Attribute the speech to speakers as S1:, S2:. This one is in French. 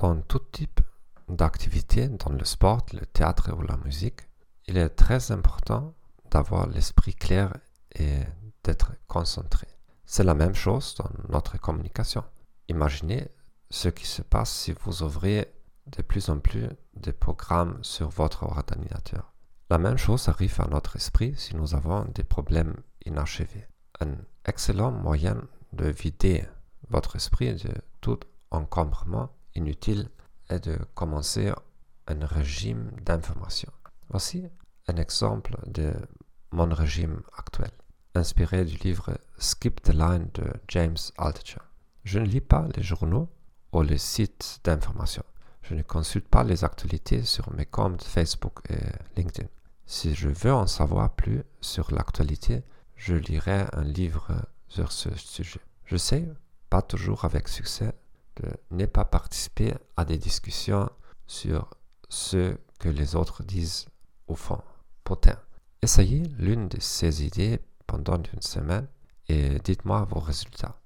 S1: Dans tout type d'activité, dans le sport, le théâtre ou la musique, il est très important d'avoir l'esprit clair et d'être concentré. C'est la même chose dans notre communication. Imaginez ce qui se passe si vous ouvrez de plus en plus de programmes sur votre ordinateur. La même chose arrive à notre esprit si nous avons des problèmes inachevés. Un excellent moyen de vider votre esprit de tout encombrement inutile est de commencer un régime d'information. Voici un exemple de mon régime actuel, inspiré du livre Skip the Line de James Altucher. Je ne lis pas les journaux ou les sites d'information. Je ne consulte pas les actualités sur mes comptes Facebook et LinkedIn. Si je veux en savoir plus sur l'actualité, je lirai un livre sur ce sujet. Je sais, pas toujours avec succès, de pas participer à des discussions sur ce que les autres disent au fond. Potin. Essayez l'une de ces idées pendant une semaine et dites-moi vos résultats.